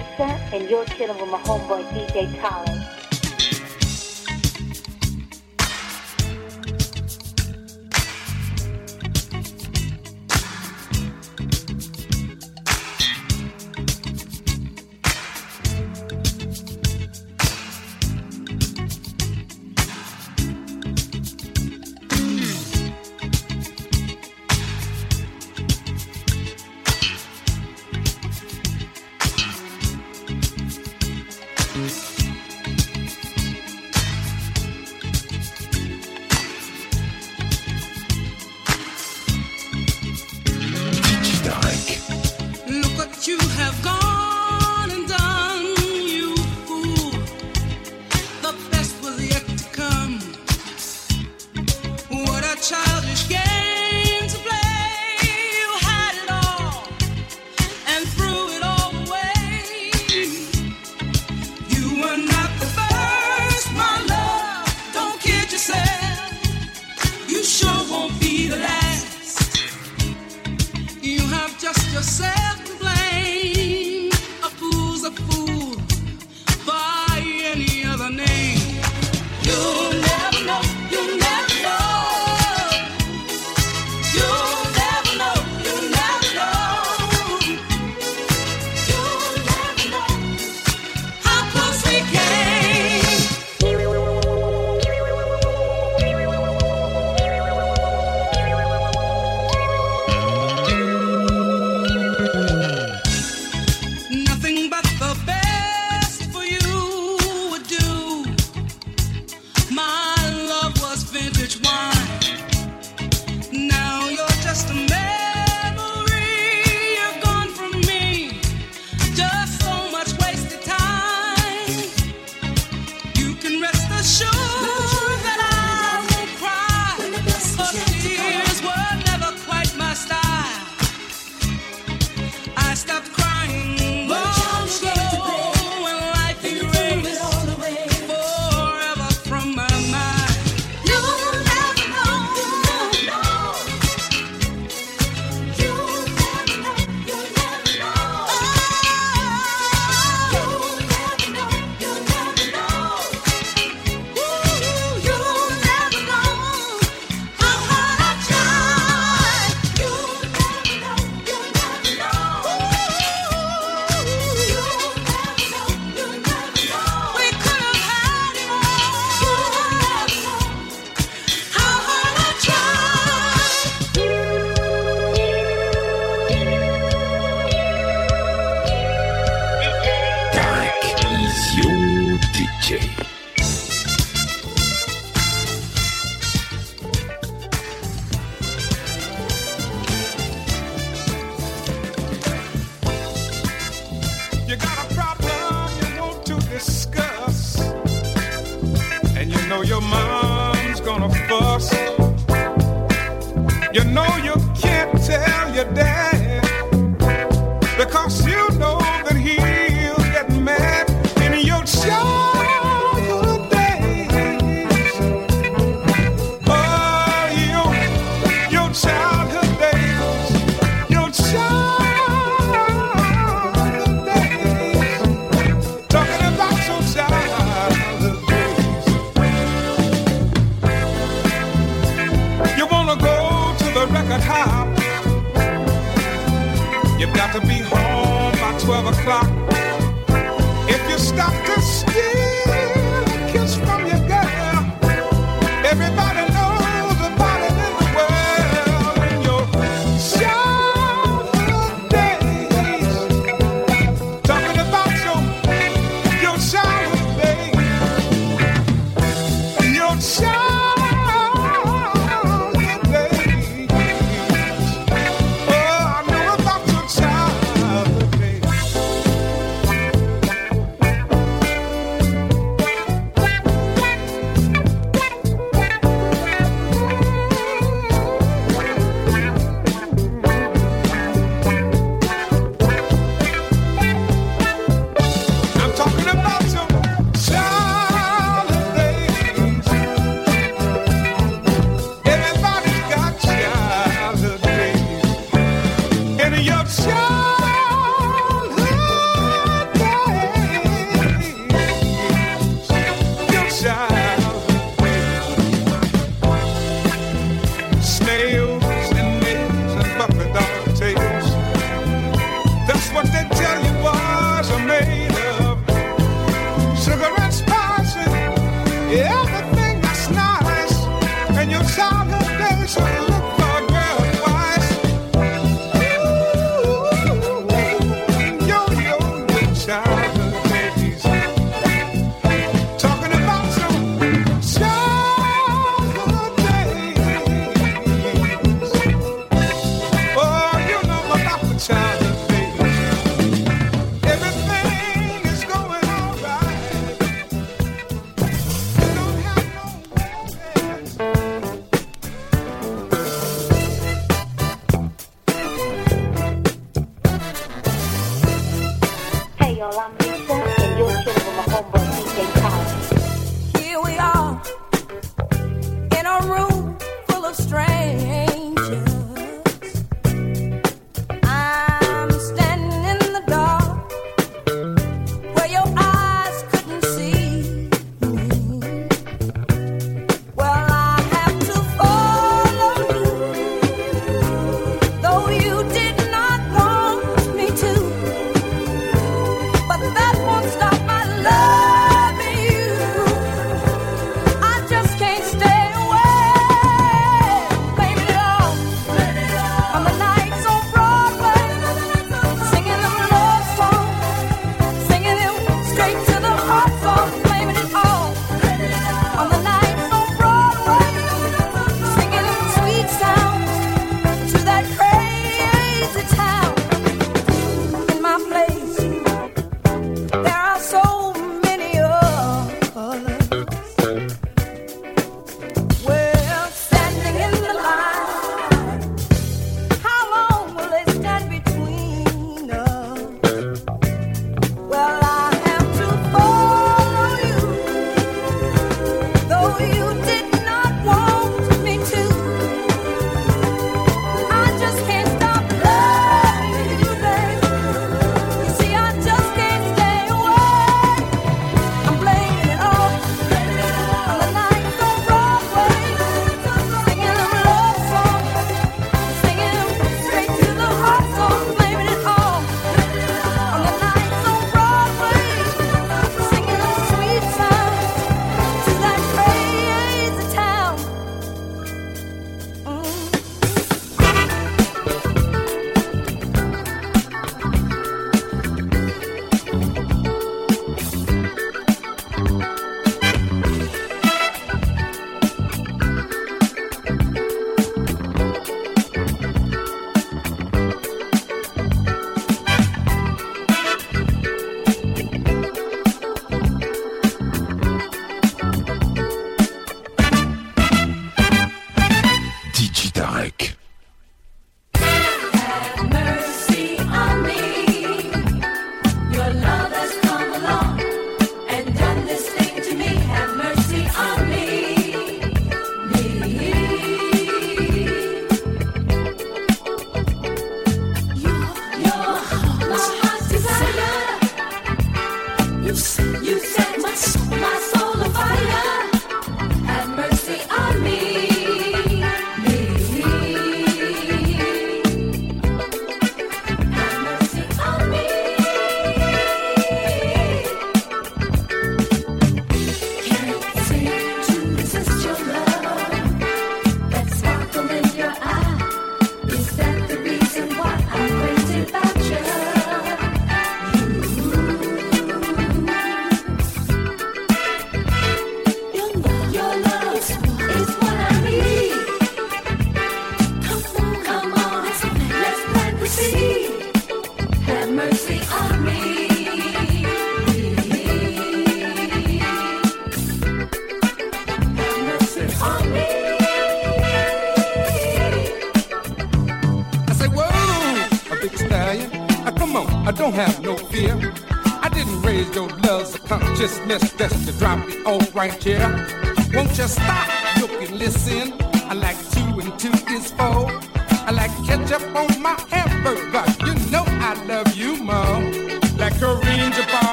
Lisa, and you're chilling with my homeboy DJ Tarek.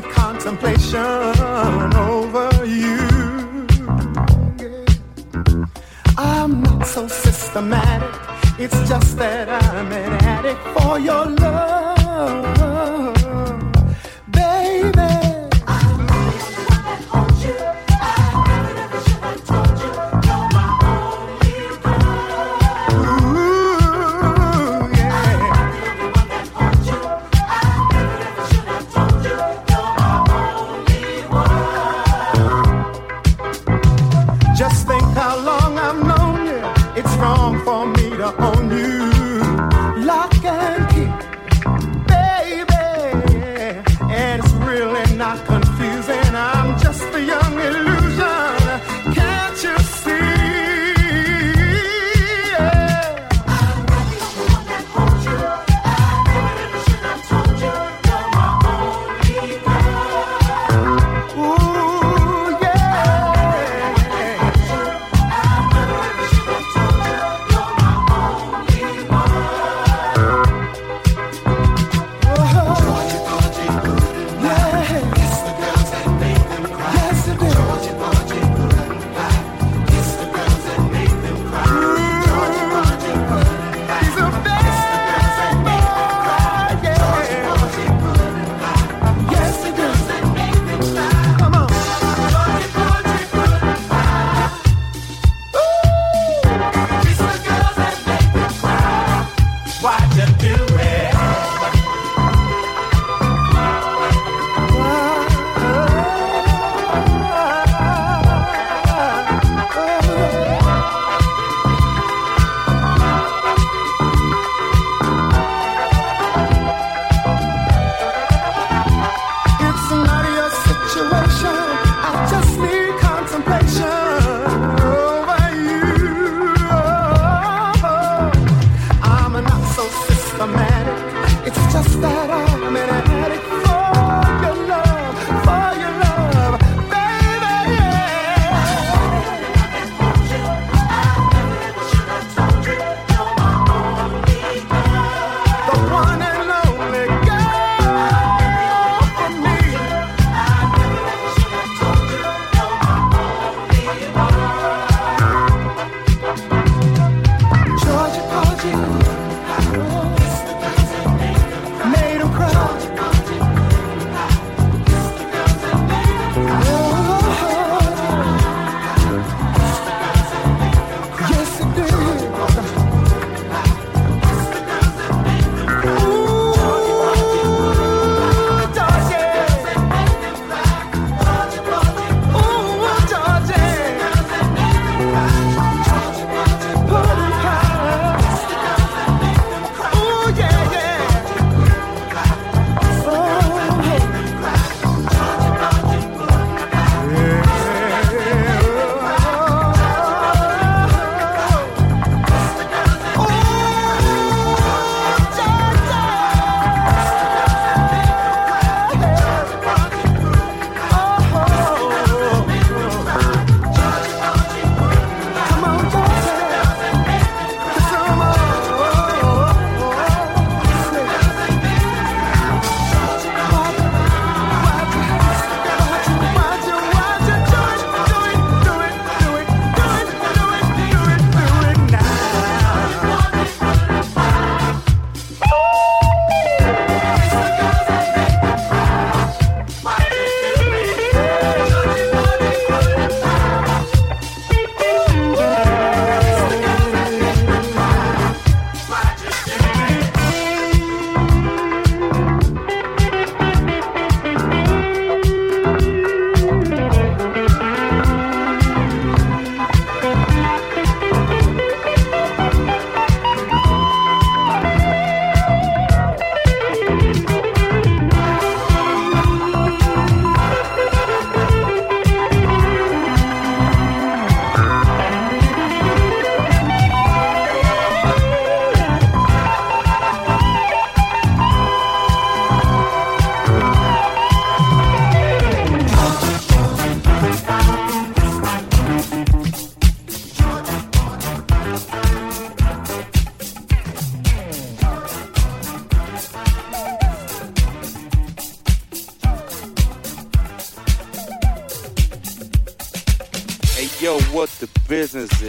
Contemplation over you. I'm not so systematic. It's just that I'm an addict for your love.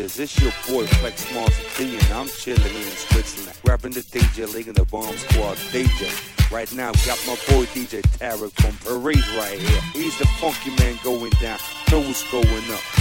Is? It's your boy Flex Monster D, and I'm chilling in Switzerland, rapping the DJ League and the Bomb Squad DJ. Right now, got my boy DJ Tarek from Paris right here. He's the funky man going down. Know what's going up.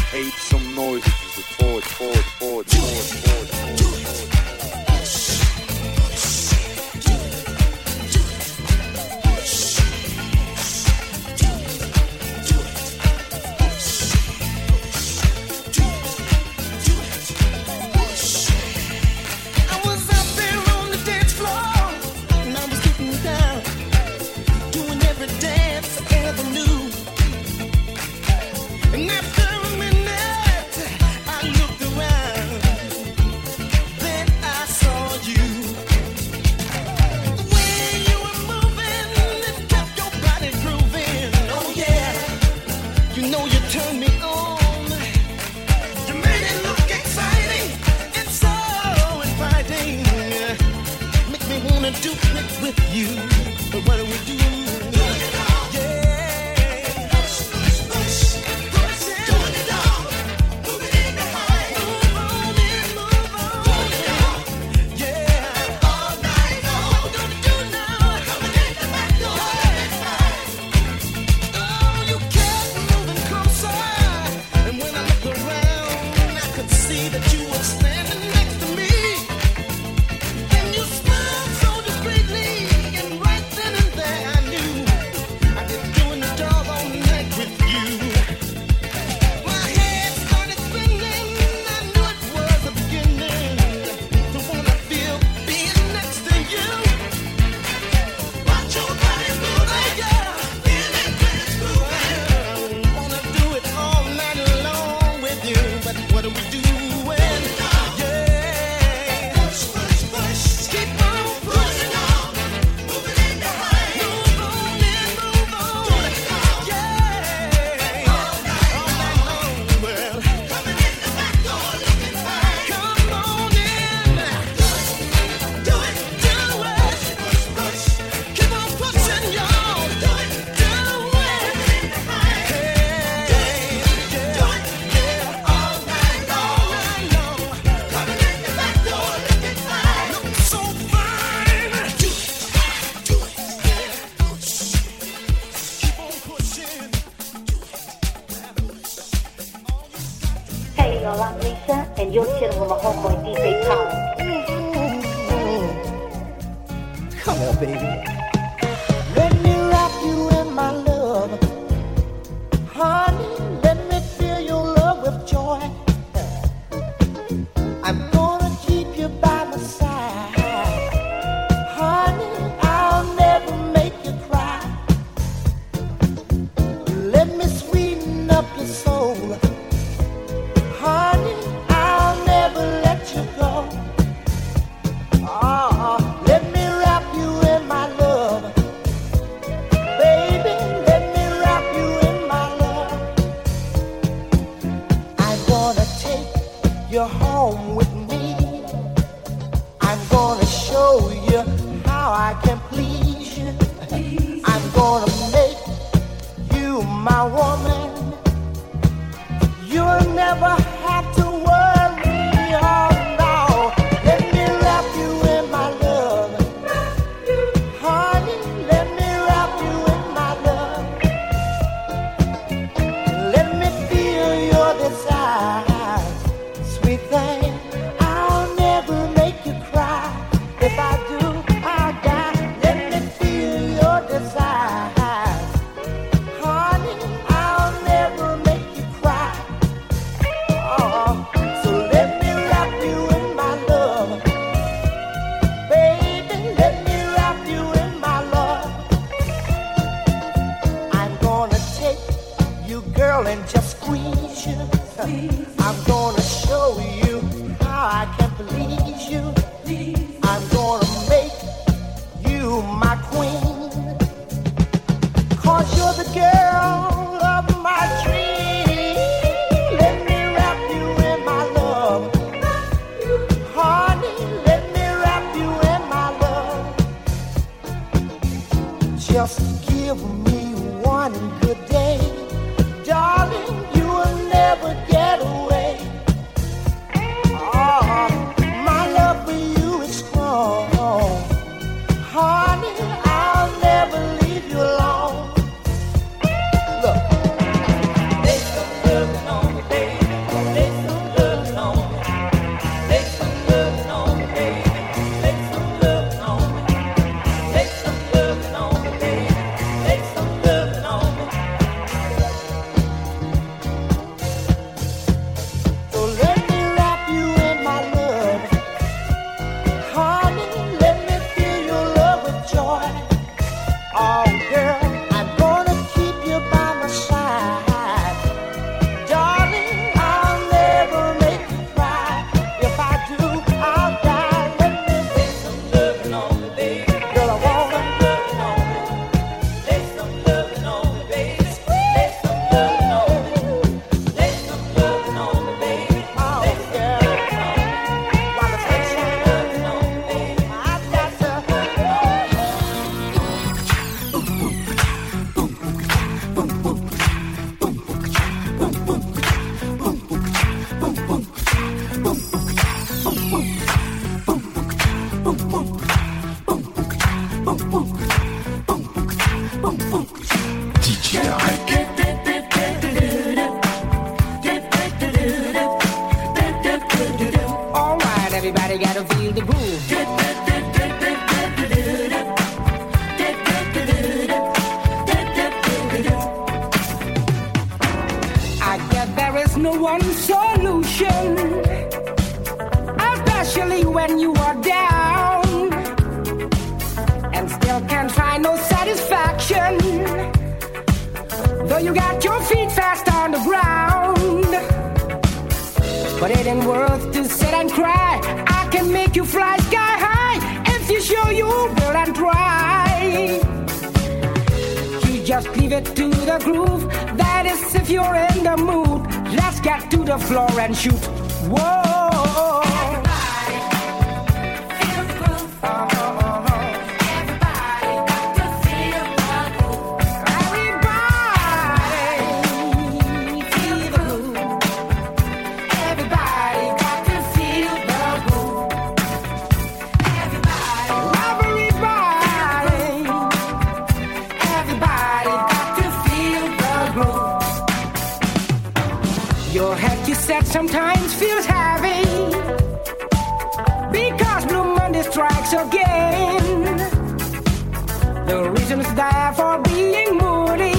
The reasons there for being moody.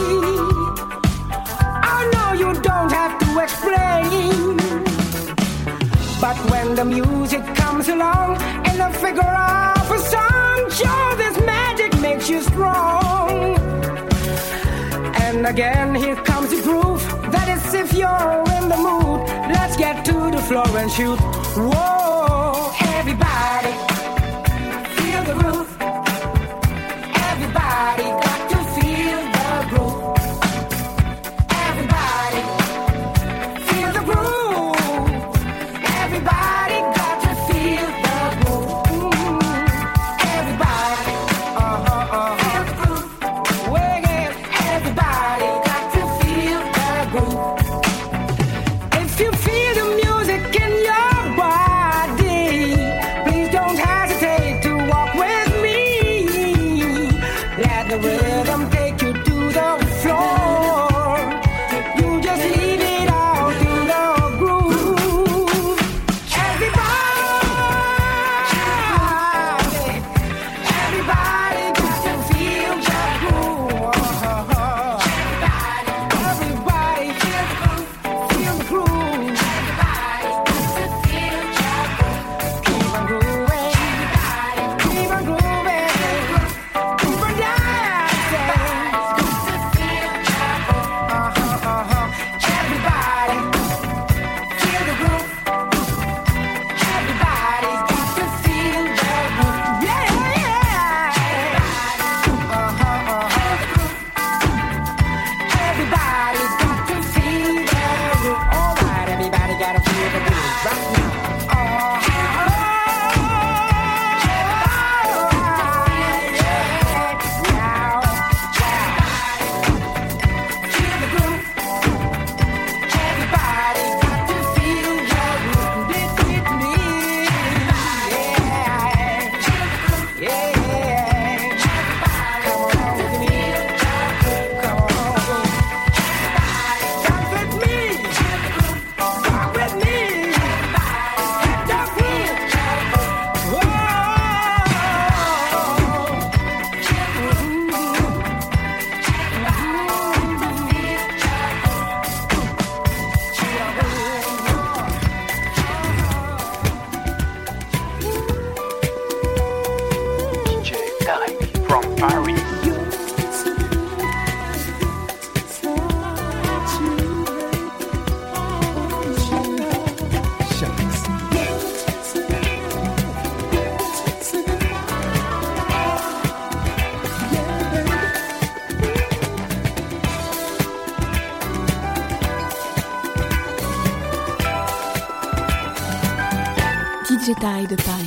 I know you don't have to explain. But when the music comes along and the figure of a song, sure this magic makes you strong. And again, here comes the groove. That is if you're in the mood. Let's get to the floor and shoot. Whoa, everybody. side. taille de Paris.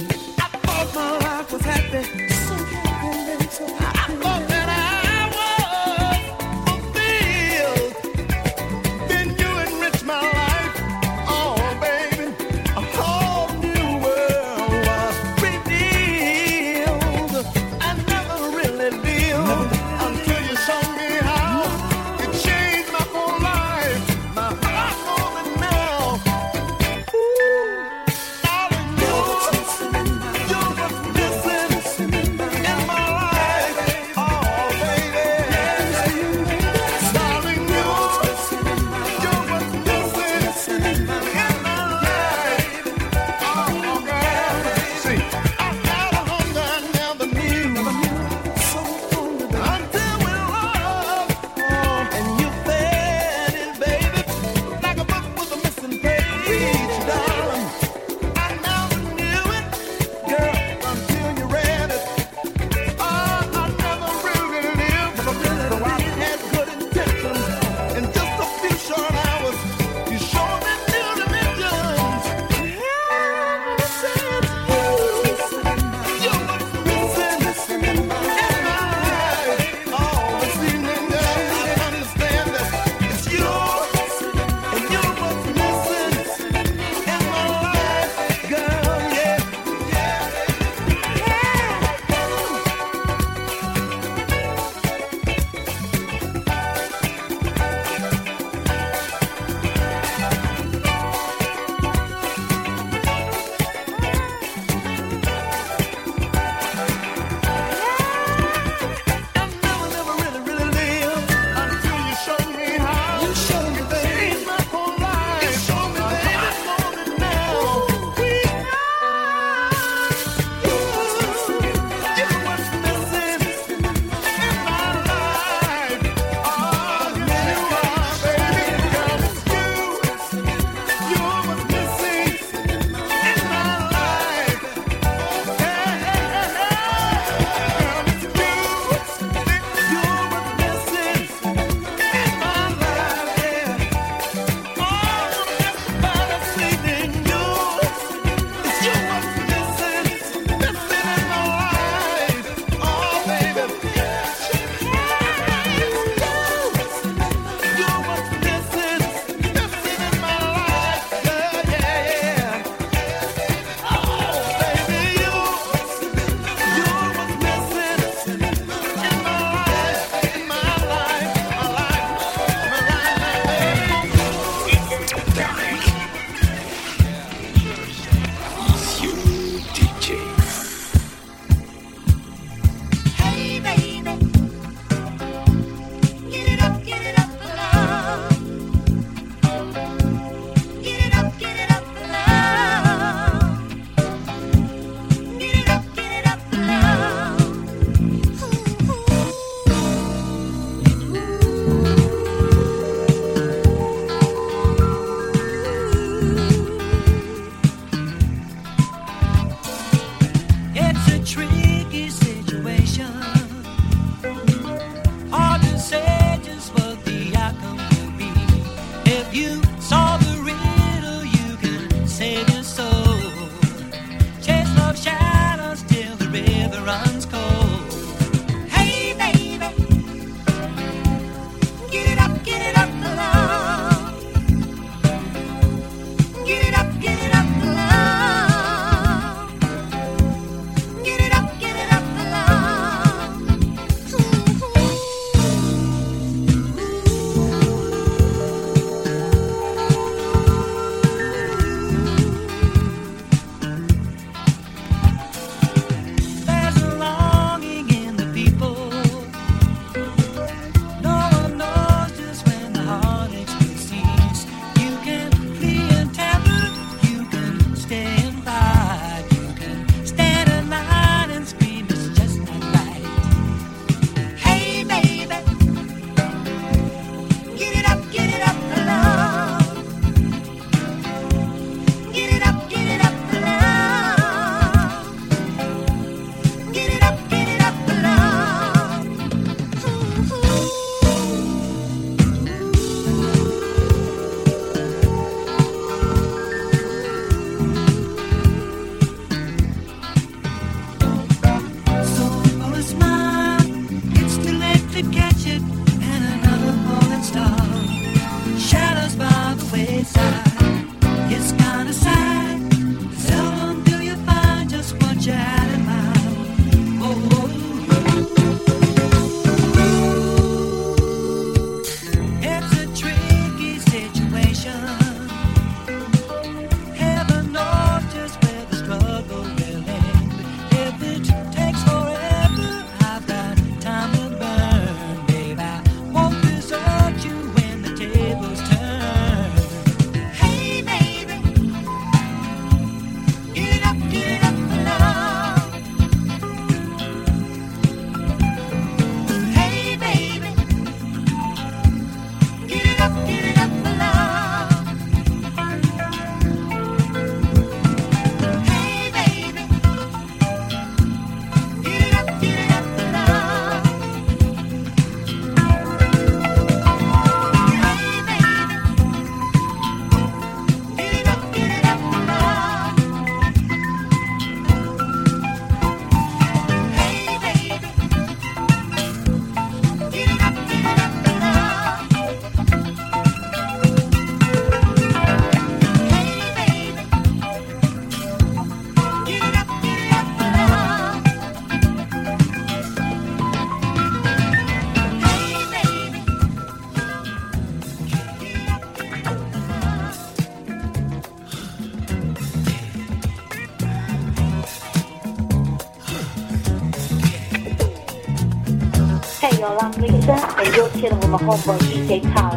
在右侧我们后门可以看。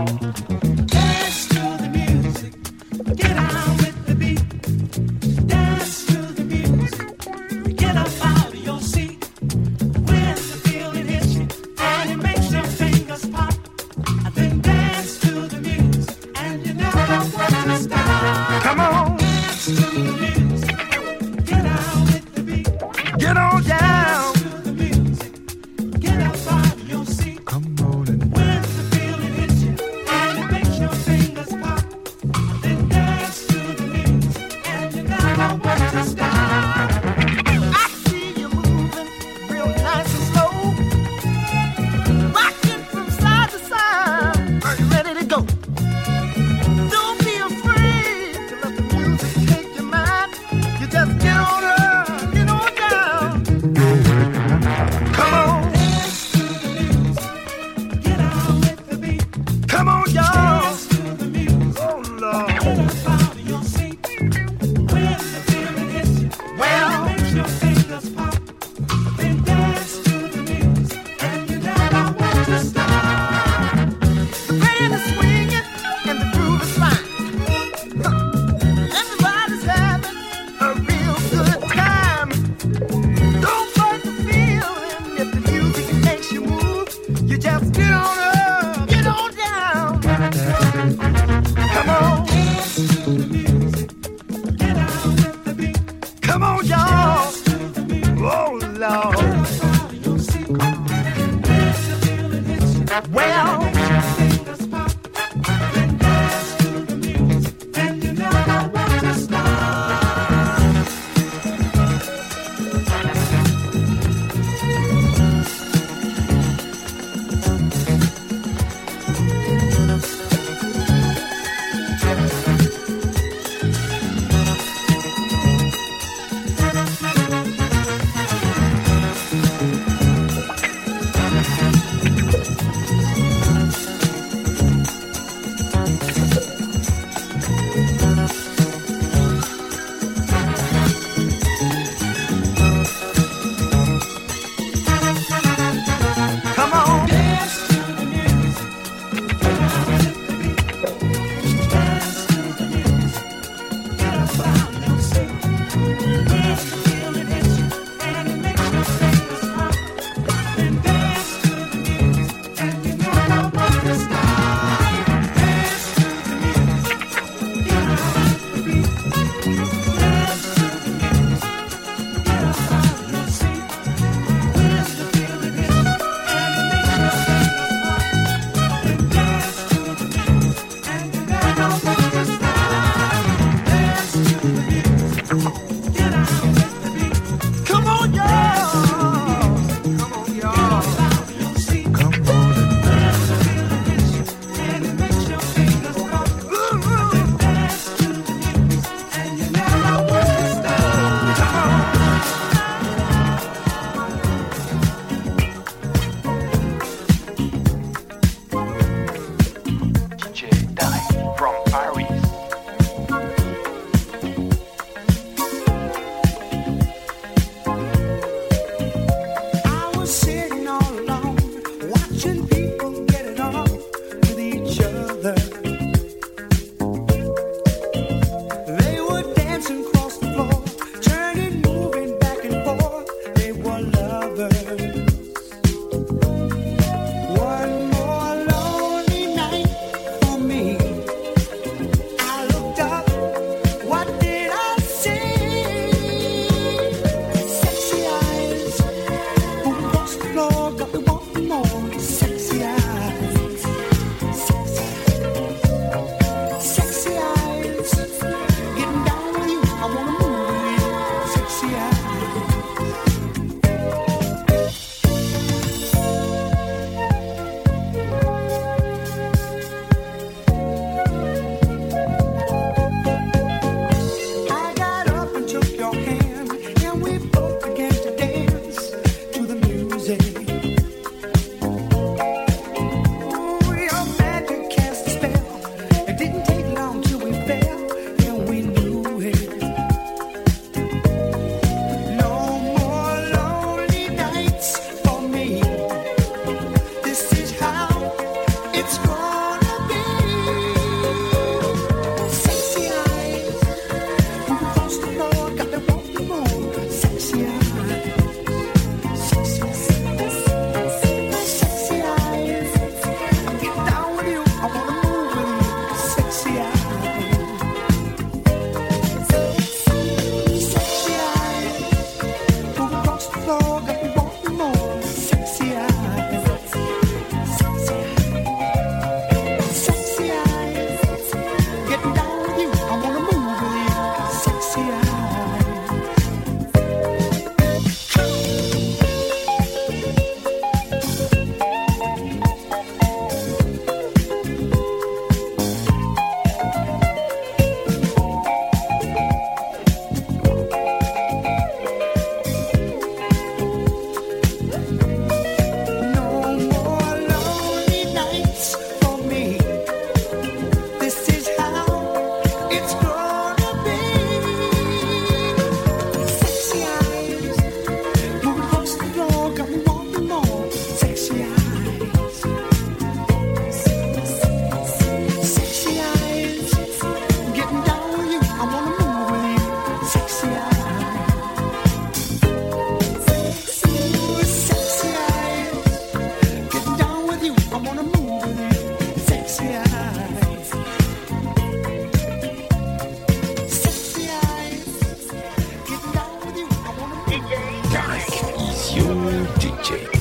Życie.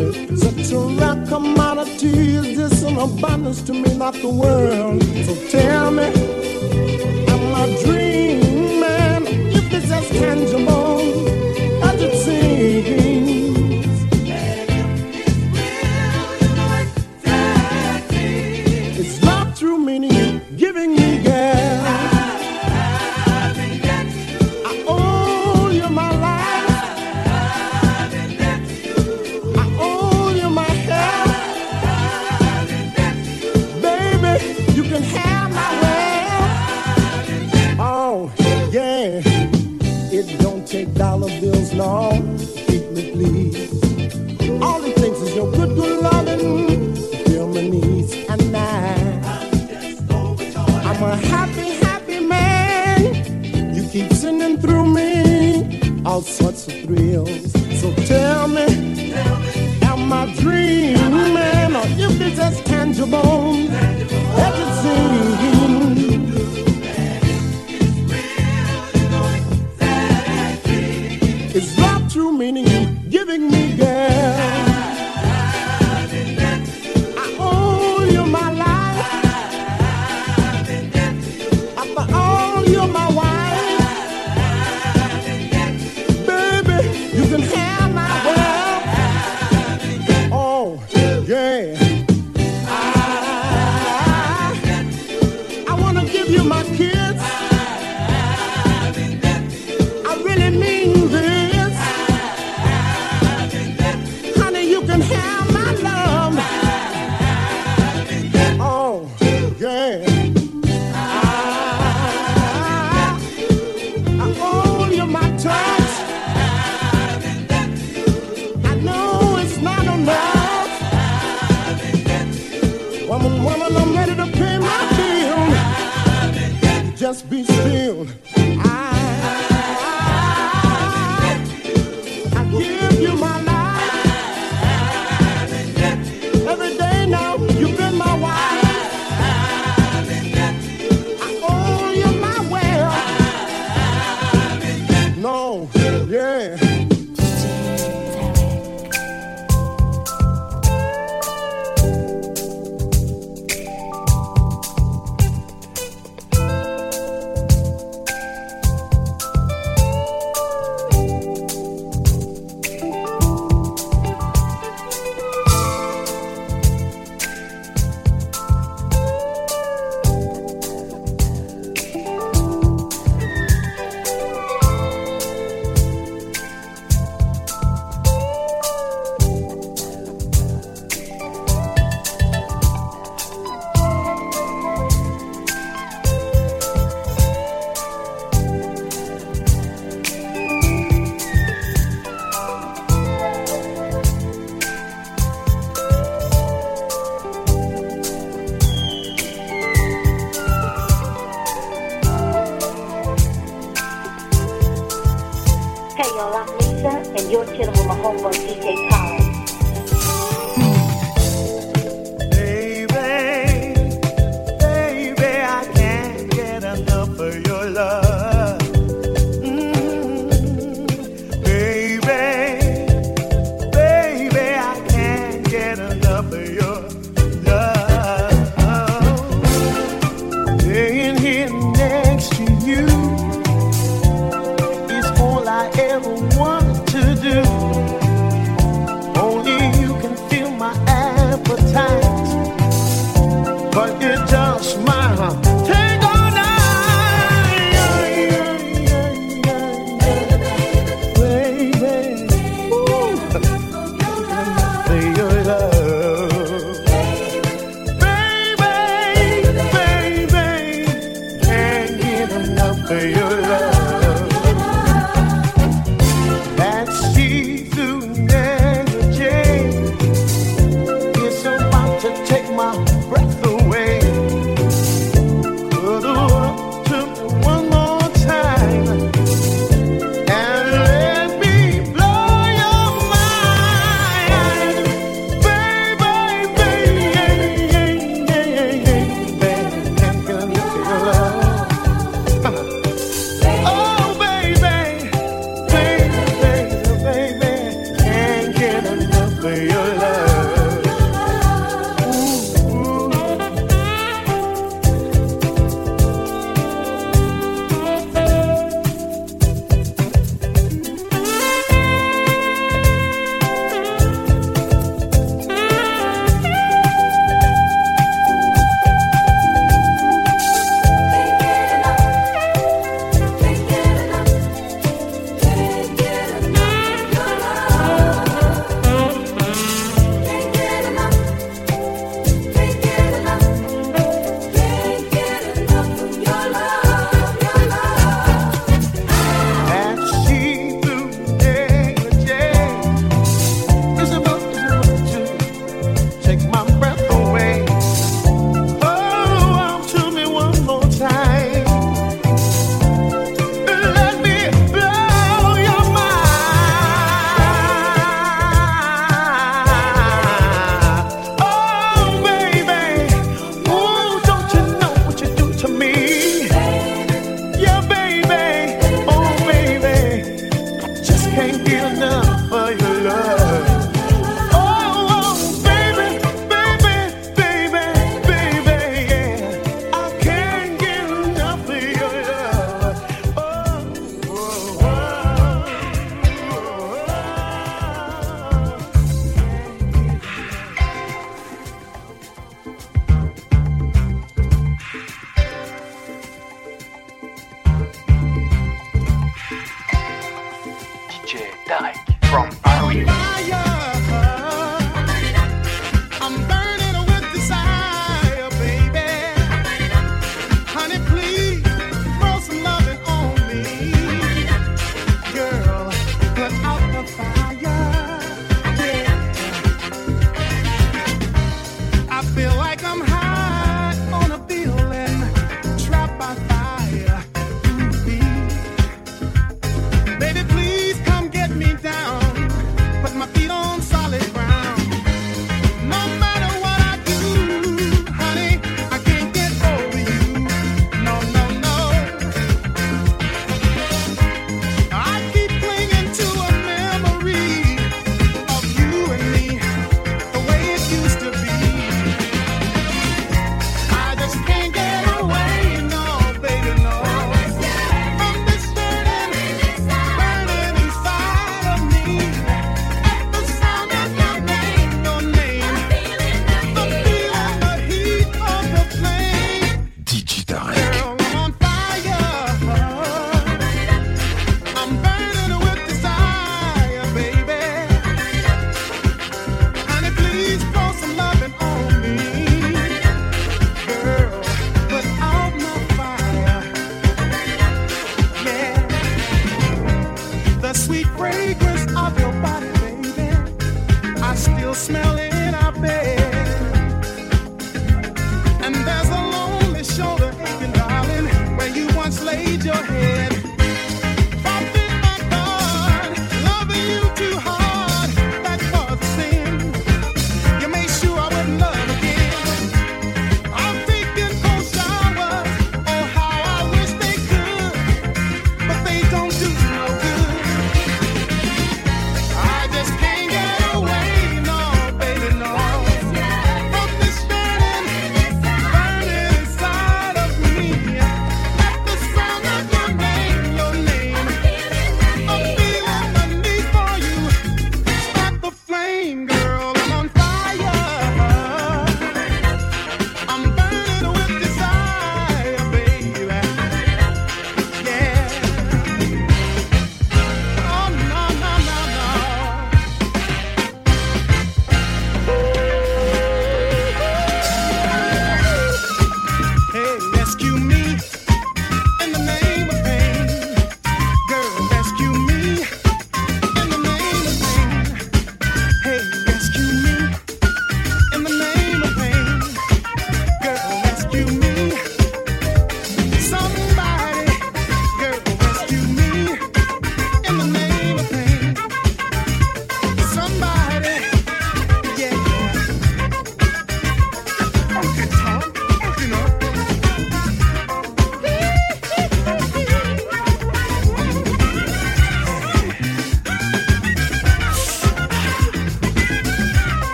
Such a rare commodity is this an abundance to me, not the world. So tell me, am I dreaming? If it's as tangible.